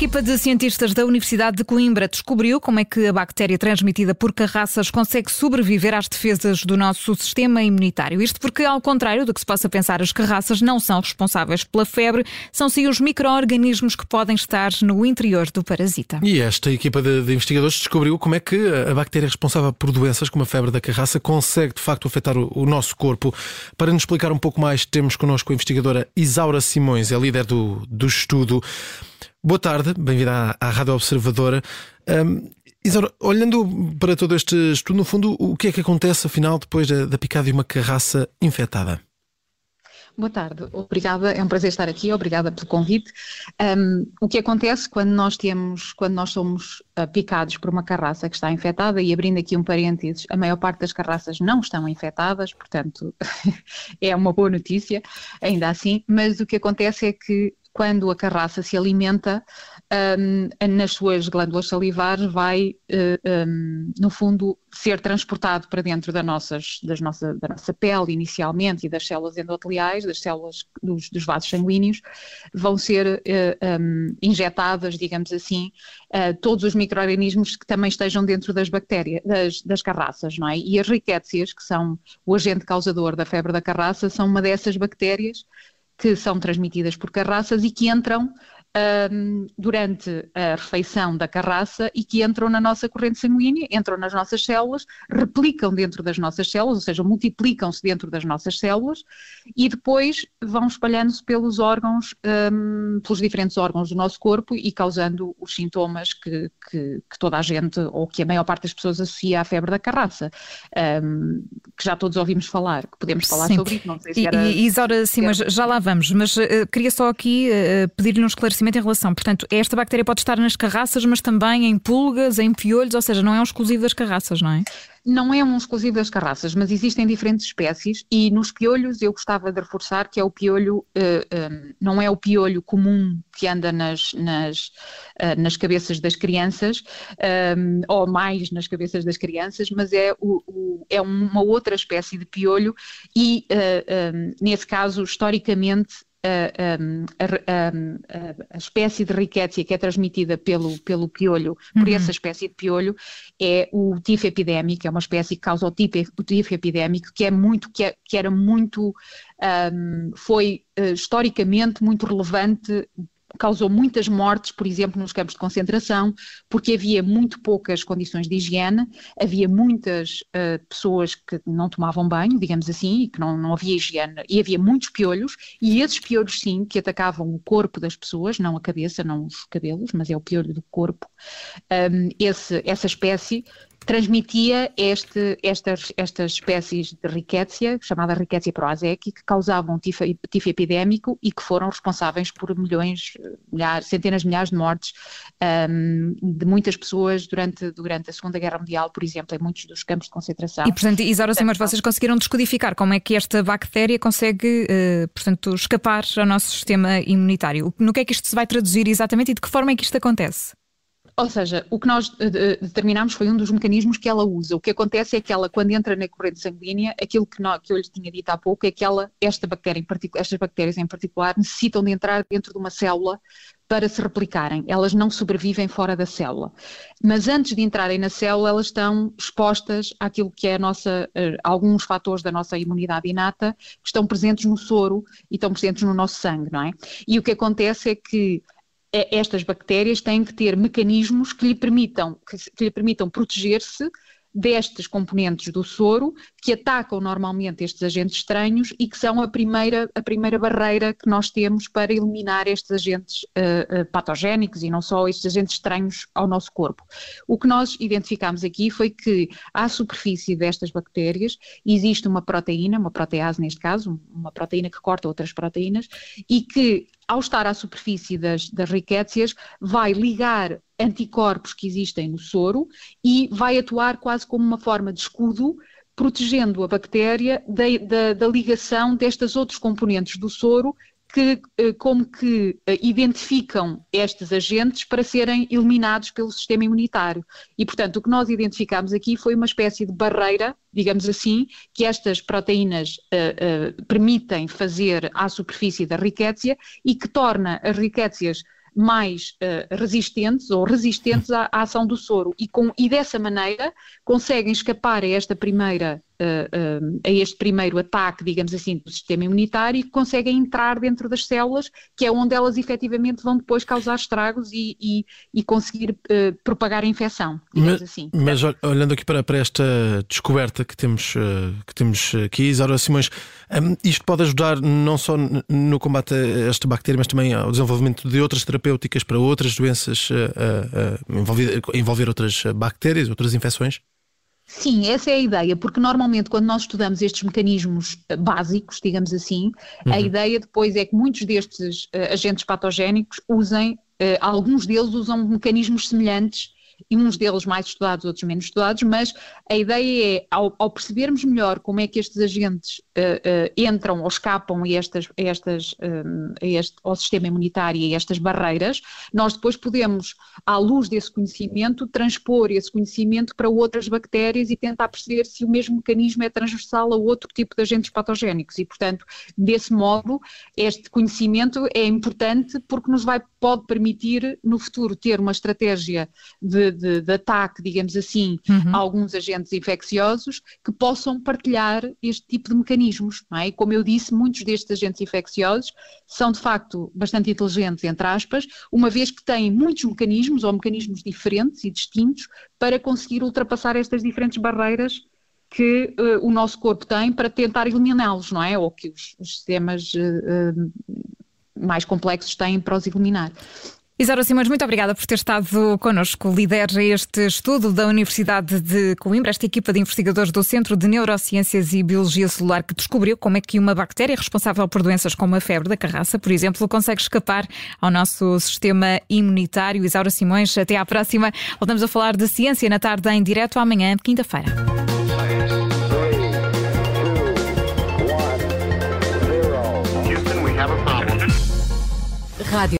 equipa de cientistas da Universidade de Coimbra descobriu como é que a bactéria transmitida por carraças consegue sobreviver às defesas do nosso sistema imunitário. Isto porque, ao contrário do que se possa pensar, as carraças não são responsáveis pela febre, são sim os micro-organismos que podem estar no interior do parasita. E esta equipa de, de, investigadores descobriu como é que a bactéria responsável por doenças como a febre da carraça consegue de facto afetar o, o nosso corpo. Para nos explicar um pouco mais, temos connosco a investigadora Isaura Simões, é líder do, do estudo. Boa tarde, bem-vinda à, Rádio Observadora. Um, Isaura, olhando para todo este estudo, no fundo, o que é que acontece afinal depois da, da picada de uma carraça infectada? Boa tarde, obrigada, é um prazer estar aqui, obrigada pelo convite. Um, o que acontece quando nós temos, quando nós somos uh, picados por uma carraça que está infectada, e abrindo aqui um parênteses, a maior parte das carraças não estão infectadas, portanto é uma boa notícia, ainda assim, mas o que acontece é que quando a carraça se alimenta, um, nas suas glândulas salivares vai, uh, um, no fundo, ser transportado para dentro da, nossas, das nossa, da nossa pele inicialmente e das células endoteliais, das células dos, dos vasos sanguíneos, vão ser uh, um, injetadas, digamos assim, uh, todos os micro-organismos que também estejam dentro das bactérias, das, das carraças, não é? E as riquécias, que são o agente causador da febre da carraça, são uma dessas bactérias que são transmitidas por carraças e que entram um, durante a refeição da carraça e que entram na nossa corrente sanguínea, entram nas nossas células, replicam dentro das nossas células, ou seja, multiplicam-se dentro das nossas células e depois vão espalhando-se pelos órgãos, um, pelos diferentes órgãos do nosso corpo e causando os sintomas que, que, que, toda a gente, ou que a maior parte das pessoas associa à febre da carraça, um, que já todos ouvimos falar, que podemos falar Sim. sobre isso, não sei se era... E, Isora, sim, mas já lá vamos, mas uh, queria só aqui uh, pedir-lhe um esclarecimento em relação. Portanto, esta bactéria pode estar nas carraças, mas também em pulgas, em piolhos, ou seja, não é um exclusivo das carraças, não é? Não é um exclusivo das carraças, mas existem diferentes espécies e nos piolhos eu gostava de reforçar que é o piolho, uh, eh, um, eh, não é o piolho comum que anda nas, nas, uh, nas cabeças das crianças, um, ou mais nas cabeças das crianças, mas é, o, o, é uma outra espécie de piolho e, uh, um, nesse caso, historicamente, a, a, a, espécie de riquécia que é transmitida pelo, pelo piolho, por uhum. essa espécie de piolho, é o tifo epidémico, é uma espécie que causa o tifo, o tifo epidémico, que é muito, que, é, que era muito, um, foi uh, historicamente muito relevante causou muitas mortes, por exemplo, nos campos de concentração, porque havia muito poucas condições de higiene, havia muitas uh, pessoas que não tomavam banho, digamos assim, e que não, não havia higiene, e havia muitos piolhos, e esses piolhos sim, que atacavam o corpo das pessoas, não a cabeça, não os cabelos, mas é o piolho do corpo, um, esse, essa espécie transmitia este, estas, estas espécies de riquécia, chamada riquécia proazeki, que causavam tifo, tifo epidémico e que foram responsáveis por milhões, milhares, centenas de milhares de mortes um, de muitas pessoas durante, durante a Segunda Guerra Mundial, por exemplo, em muitos dos campos de concentração. E, portanto, Isaura mas vocês conseguiram descodificar como é que esta bactéria consegue, uh, portanto, escapar ao nosso sistema imunitário. No que é que isto se vai traduzir exatamente e de que forma é que isto acontece? Ou seja, o que nós uh, determinamos foi um dos mecanismos que ela usa. O que acontece é que ela, quando entra na corrente sanguínea, aquilo que, nós, que eu lhe tinha dito há pouco é que ela, esta bactéria estas bactérias em particular, necessitam de entrar dentro de uma célula para se replicarem. Elas não sobrevivem fora da célula. Mas antes de entrarem na célula, elas estão expostas àquilo que é nossa, uh, alguns fatores da nossa imunidade inata que estão presentes no soro e estão presentes no nosso sangue, não é? E o que acontece é que estas bactérias têm que ter mecanismos que lhe permitam, que, lhe permitam proteger-se destes componentes do soro que atacam normalmente estes agentes estranhos e que são a primeira, a primeira barreira que nós temos para eliminar estes agentes uh, patogénicos e não só estes agentes estranhos ao nosso corpo. O que nós identificamos aqui foi que à superfície destas bactérias existe uma proteína, uma protease neste caso, uma proteína que corta outras proteínas e que ao estar à superfície das, das riquécias, vai ligar anticorpos que existem no soro e vai atuar quase como uma forma de escudo protegendo a bactéria da, da, da, ligação destes outros componentes do soro que eh, como que eh, identificam estes agentes para serem eliminados pelo sistema imunitário. E, portanto, o que nós identificamos aqui foi uma espécie de barreira, digamos assim, que estas proteínas uh, uh, permitem fazer à superfície da riquécia e que torna as riquécias mais uh, resistentes ou resistentes à, à, ação do soro e, com, e dessa maneira conseguem escapar a esta primeira uh, a este primeiro ataque, digamos assim, do sistema imunitário e conseguem entrar dentro das células, que é onde elas efetivamente vão depois causar estragos e, e, e conseguir uh, propagar a infecção, digamos mas, assim. Mas olhando aqui para, para esta descoberta que temos, uh, que temos aqui, Isaura Simões, um, isto pode ajudar não só no combate a esta bactéria, mas também ao desenvolvimento de outras terapêuticas para outras doenças, envolver, envolver outras bactérias, outras infecções? Sim, essa é a ideia, porque normalmente quando nós estudamos estes mecanismos eh, básicos, digamos assim, uhum. a ideia depois é que muitos destes uh, agentes patogénicos usem, uh, alguns deles usam mecanismos semelhantes e uns deles mais estudados, outros menos estudados, mas a ideia é, ao, ao percebermos melhor como é que estes agentes entram ou escapam a estas, a estas, um, a este, ao sistema imunitário e a estas barreiras, nós depois podemos, à luz desse conhecimento, transpor esse conhecimento para outras bactérias e tentar perceber se o mesmo mecanismo é transversal a outro tipo de agentes patogénicos e, portanto, desse modo, este conhecimento é importante porque nos vai, pode permitir no futuro ter uma estratégia de de, de, ataque, digamos assim, uhum. a alguns agentes infecciosos que possam partilhar este tipo de Não é? E como eu disse, muitos destes agentes infecciosos são de facto bastante inteligentes, entre aspas, uma vez que têm muitos mecanismos ou mecanismos diferentes e distintos para conseguir ultrapassar estas diferentes barreiras que uh, o nosso corpo tem para tentar eliminá-los, não é? Ou que os, os sistemas uh, uh, mais complexos têm para os eliminar. Isaura Simões, muito obrigada por ter estado connosco. Lidera este estudo da Universidade de Coimbra, esta equipa de investigadores do Centro de Neurociências e Biologia Celular que descobriu como é que uma bactéria responsável por doenças como a febre da carraça, por exemplo, consegue escapar ao nosso sistema imunitário. Isaura Simões, até à próxima. Voltamos a falar de ciência na tarde em direto amanhã, quinta-feira. Rádio.